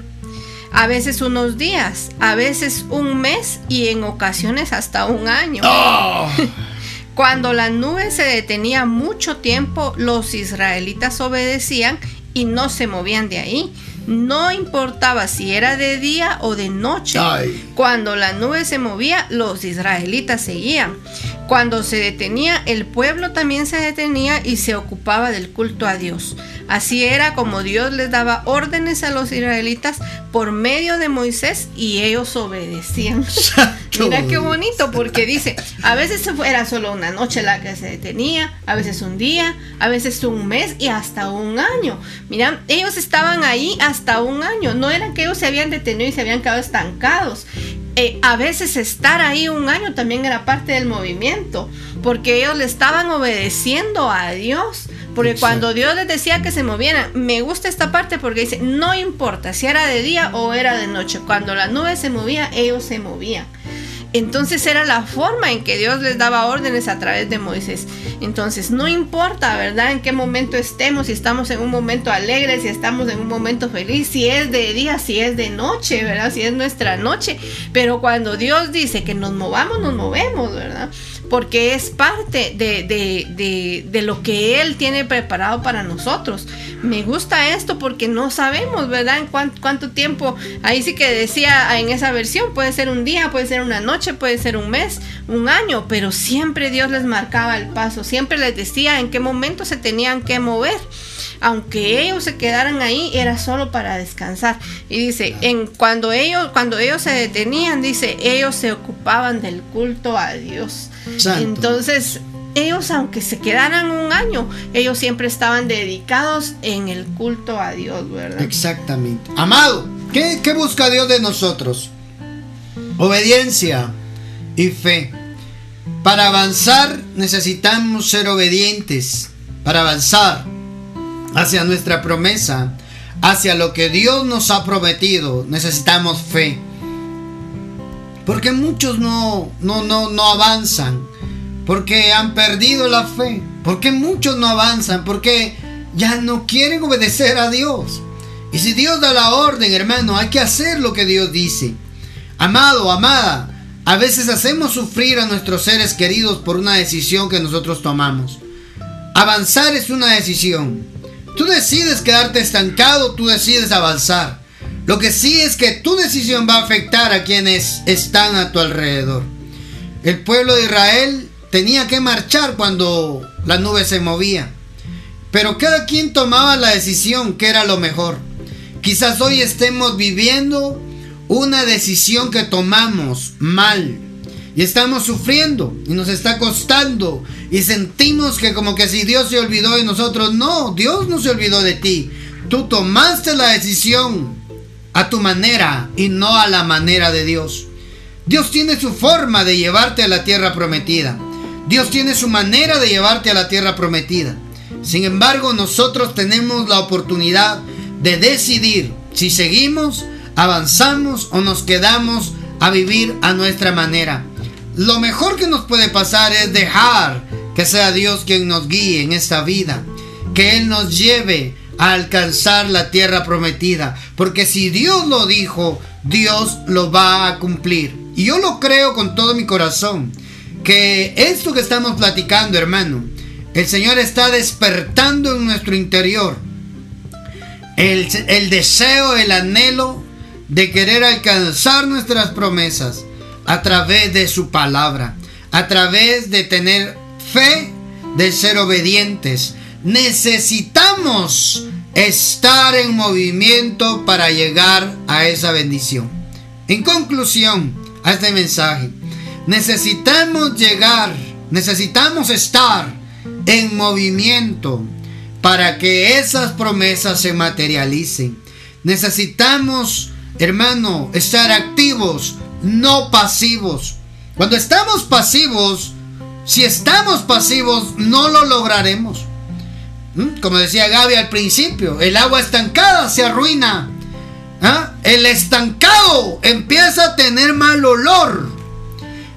a veces unos días, a veces un mes y en ocasiones hasta un año. Oh. Cuando la nube se detenía mucho tiempo, los israelitas obedecían y no se movían de ahí. No importaba si era de día o de noche. Cuando la nube se movía, los israelitas seguían. Cuando se detenía, el pueblo también se detenía y se ocupaba del culto a Dios. Así era como Dios les daba órdenes a los israelitas por medio de Moisés y ellos obedecían. Mira qué bonito, porque dice, a veces era solo una noche la que se detenía, a veces un día, a veces un mes y hasta un año. Mira, ellos estaban ahí hasta un año, no era que ellos se habían detenido y se habían quedado estancados. Eh, a veces estar ahí un año también era parte del movimiento, porque ellos le estaban obedeciendo a Dios. Porque cuando Dios les decía que se movieran, me gusta esta parte porque dice, no importa si era de día o era de noche, cuando la nube se movía, ellos se movían. Entonces era la forma en que Dios les daba órdenes a través de Moisés. Entonces no importa, ¿verdad? En qué momento estemos, si estamos en un momento alegre, si estamos en un momento feliz, si es de día, si es de noche, ¿verdad? Si es nuestra noche. Pero cuando Dios dice que nos movamos, nos movemos, ¿verdad? Porque es parte de, lo que Él tiene preparado para nosotros. Me gusta esto porque no sabemos, ¿verdad? En cuánto, tiempo, ahí sí que decía en esa versión, puede ser un día, puede ser una noche, puede ser un mes, un año, pero siempre Dios les marcaba el paso, siempre les decía en qué momento se tenían que mover. Aunque ellos se quedaran ahí, era solo para descansar. Y dice, en cuando ellos, cuando ellos se detenían, dice, ellos se ocupaban del culto a Dios. Entonces, ellos, aunque se quedaran un año, ellos siempre estaban dedicados en el culto a Dios, ¿verdad? Exactamente. Amado, ¿qué, qué busca Dios de nosotros? Obediencia y fe. Para avanzar necesitamos ser obedientes. Para avanzar hacia nuestra promesa, hacia lo que Dios nos ha prometido, necesitamos fe. Porque muchos no, no, no, no avanzan. Porque han perdido la fe. Porque muchos no avanzan. Porque ya no quieren obedecer a Dios. Y si Dios da la orden, hermano, hay que hacer lo que Dios dice. Amado, amada, a veces hacemos sufrir a nuestros seres queridos por una decisión que nosotros tomamos. Avanzar es una decisión. Tú decides quedarte estancado, tú decides avanzar. Lo que sí es que tu decisión va a afectar a quienes están a tu alrededor. El pueblo de Israel tenía que marchar cuando la nube se movía. Pero cada quien tomaba la decisión que era lo mejor. Quizás hoy estemos viviendo una decisión que tomamos mal y estamos sufriendo y nos está costando y sentimos que como que si Dios se olvidó de nosotros, no, Dios no se olvidó de ti. Tú tomaste la decisión a tu manera y no a la manera de Dios. Dios tiene su forma de llevarte a la tierra prometida. Dios tiene su manera de llevarte a la tierra prometida. Sin embargo, nosotros tenemos la oportunidad de decidir si seguimos avanzamos o nos quedamos a vivir a nuestra manera. Lo mejor que nos puede pasar es dejar que sea Dios quien nos guíe en esta vida, que Él nos lleve a alcanzar la tierra prometida, porque si Dios lo dijo, Dios lo va a cumplir. Y yo lo creo con todo mi corazón, que esto que estamos platicando, hermano, el Señor está despertando en nuestro interior el, el deseo, el anhelo de querer alcanzar nuestras promesas a través de su palabra, a través de tener fe, de ser obedientes. Necesitamos estar en movimiento para llegar a esa bendición. En conclusión a este mensaje, necesitamos llegar, necesitamos estar en movimiento para que esas promesas se materialicen. Necesitamos hermano, estar activos, no pasivos. Cuando estamos pasivos, si estamos pasivos, no lo lograremos. ¿Mm? Como decía Gaby al principio, el agua estancada se arruina. ¿Ah? El estancado empieza a tener mal olor.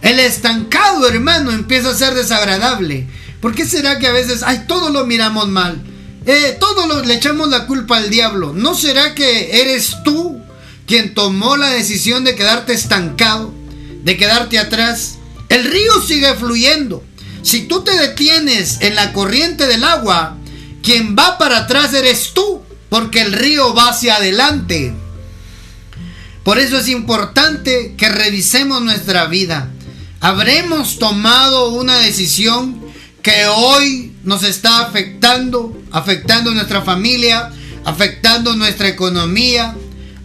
El estancado, hermano, empieza a ser desagradable. ¿Por qué será que a veces, ay, todo lo miramos mal? Eh, todo lo, le echamos la culpa al diablo. ¿No será que eres tú quien tomó la decisión de quedarte estancado, de quedarte atrás. El río sigue fluyendo. Si tú te detienes en la corriente del agua, quien va para atrás eres tú, porque el río va hacia adelante. Por eso es importante que revisemos nuestra vida. Habremos tomado una decisión que hoy nos está afectando, afectando nuestra familia, afectando nuestra economía,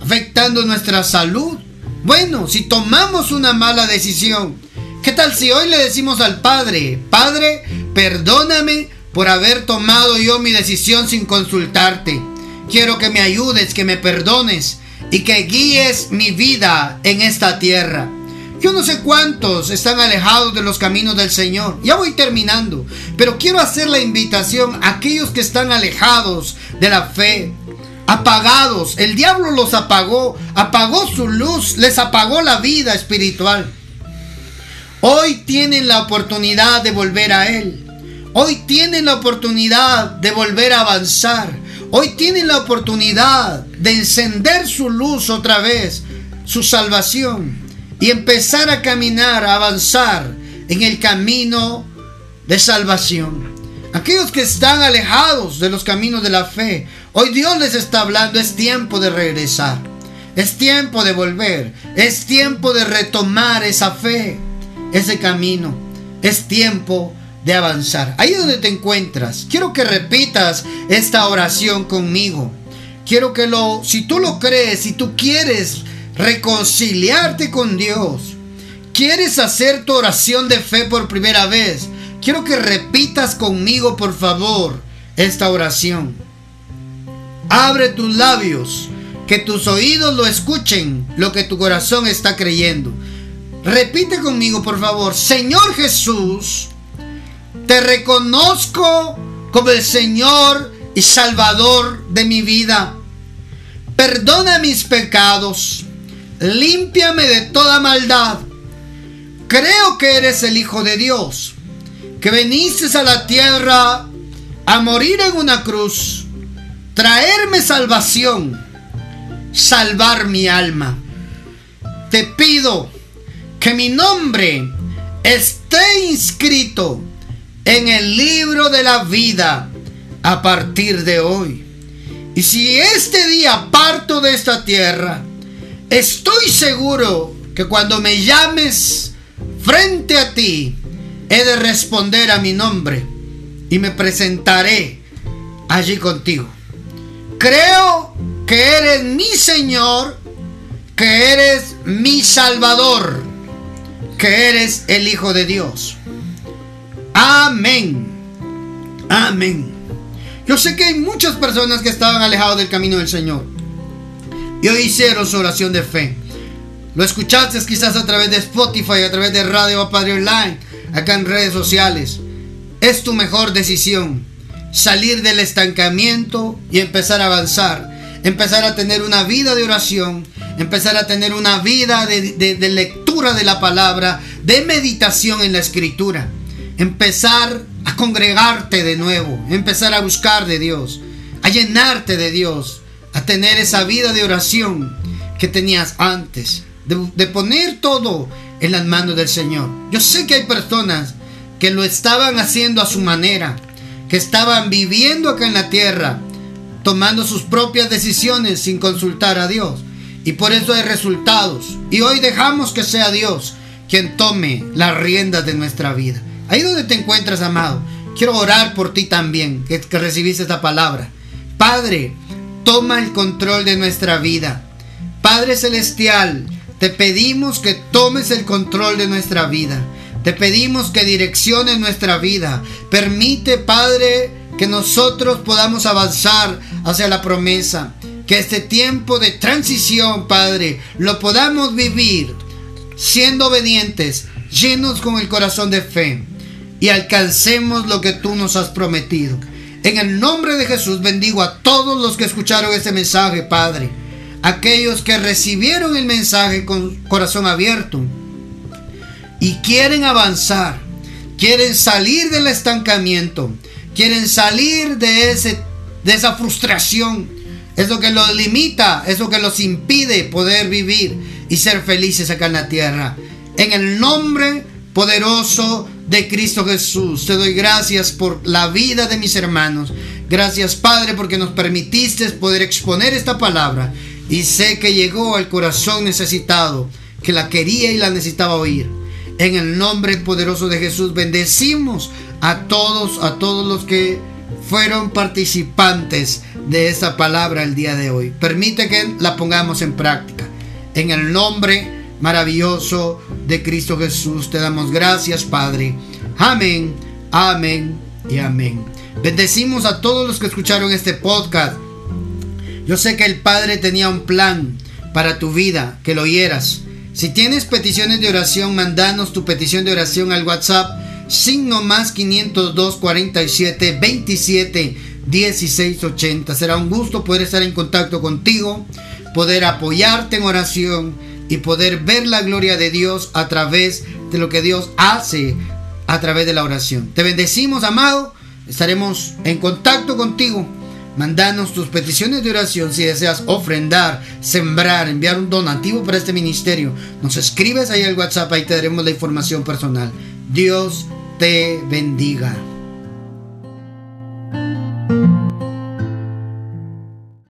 afectando nuestra salud. Bueno, si tomamos una mala decisión, ¿qué tal si hoy le decimos al Padre, Padre, perdóname por haber tomado yo mi decisión sin consultarte? Quiero que me ayudes, que me perdones y que guíes mi vida en esta tierra. Yo no sé cuántos están alejados de los caminos del Señor. Ya voy terminando. Pero quiero hacer la invitación a aquellos que están alejados de la fe, apagados. El diablo los apagó, apagó su luz, les apagó la vida espiritual. Hoy tienen la oportunidad de volver a Él. Hoy tienen la oportunidad de volver a avanzar. Hoy tienen la oportunidad de encender su luz otra vez, su salvación, y empezar a caminar, a avanzar en el camino de salvación. Aquellos que están alejados de los caminos de la fe, Hoy Dios les está hablando, es tiempo de regresar, es tiempo de volver, es tiempo de retomar esa fe, ese camino, es tiempo de avanzar. Ahí donde te encuentras, quiero que repitas esta oración conmigo. Quiero que lo, si tú lo crees, si tú quieres reconciliarte con Dios, quieres hacer tu oración de fe por primera vez, quiero que repitas conmigo, por favor, esta oración. Abre tus labios, que tus oídos lo escuchen, lo que tu corazón está creyendo. Repite conmigo, por favor, Señor Jesús, te reconozco como el Señor y Salvador de mi vida. Perdona mis pecados. Límpiame de toda maldad. Creo que eres el Hijo de Dios, que viniste a la tierra a morir en una cruz, traerme salvación, salvar mi alma. Te pido que mi nombre esté inscrito en el libro de la vida a partir de hoy. Y si este día parto de esta tierra, estoy seguro que cuando me llames frente a ti, he de responder a mi nombre y me presentaré allí contigo. Creo que eres mi Señor, que eres mi Salvador, que eres el Hijo de Dios. Amén. Amén. Yo sé que hay muchas personas que estaban alejados del camino del Señor. Y hoy hicieron su oración de fe. Lo escuchaste quizás a través de Spotify, a través de Radio Padre Online, acá en redes sociales. Es tu mejor decisión. Salir del estancamiento y empezar a avanzar. Empezar a tener una vida de oración. Empezar a tener una vida de, de lectura de la palabra. De meditación en la escritura empezar a congregarte de nuevo, empezar a buscar de Dios, a llenarte de Dios, a tener esa vida de oración que tenías antes, de, poner todo en las manos del Señor. Yo sé que hay personas que lo estaban haciendo a su manera, que estaban viviendo acá en la tierra, tomando sus propias decisiones sin consultar a Dios. Y por eso hay resultados. Y hoy dejamos que sea Dios quien tome las riendas de nuestra vida. Ahí donde te encuentras, amado, quiero orar por ti también, que, recibiste esta palabra. Padre, toma el control de nuestra vida. Padre Celestial, te pedimos que tomes el control de nuestra vida. Te pedimos que direcciones nuestra vida. Permite, Padre, que nosotros podamos avanzar hacia la promesa. Que este tiempo de transición, Padre, lo podamos vivir siendo obedientes, llenos con el corazón de fe y alcancemos lo que tú nos has prometido. En el nombre de Jesús bendigo a todos los que escucharon este mensaje, Padre. Aquellos que recibieron el mensaje con corazón abierto y quieren avanzar, quieren salir del estancamiento, quieren salir de, ese, de esa frustración. Es lo que los limita, es lo que los impide poder vivir y ser felices acá en la tierra. En el nombre poderoso de Cristo Jesús. Te doy gracias por la vida de mis hermanos. Gracias Padre porque nos permitiste poder exponer esta palabra y sé que llegó al corazón necesitado, que la quería y la necesitaba oír. En el nombre poderoso de Jesús bendecimos a todos, a todos los que fueron participantes de esta palabra el día de hoy. Permite que la pongamos en práctica. En el nombre maravilloso de Cristo Jesús. Te damos gracias, Padre. Amén, amén y amén. Bendecimos a todos los que escucharon este podcast. Yo sé que el Padre tenía un plan para tu vida, que lo oyeras. Si tienes peticiones de oración, mandanos tu petición de oración al WhatsApp signo más 502 47 27 16 80. Será un gusto poder estar en contacto contigo, poder apoyarte en oración y poder ver la gloria de Dios a través de lo que Dios hace a través de la oración. Te bendecimos, amado. Estaremos en contacto contigo. Mandanos tus peticiones de oración si deseas ofrendar, sembrar, enviar un donativo para este ministerio. Nos escribes ahí al WhatsApp, ahí te daremos la información personal. Dios te bendiga.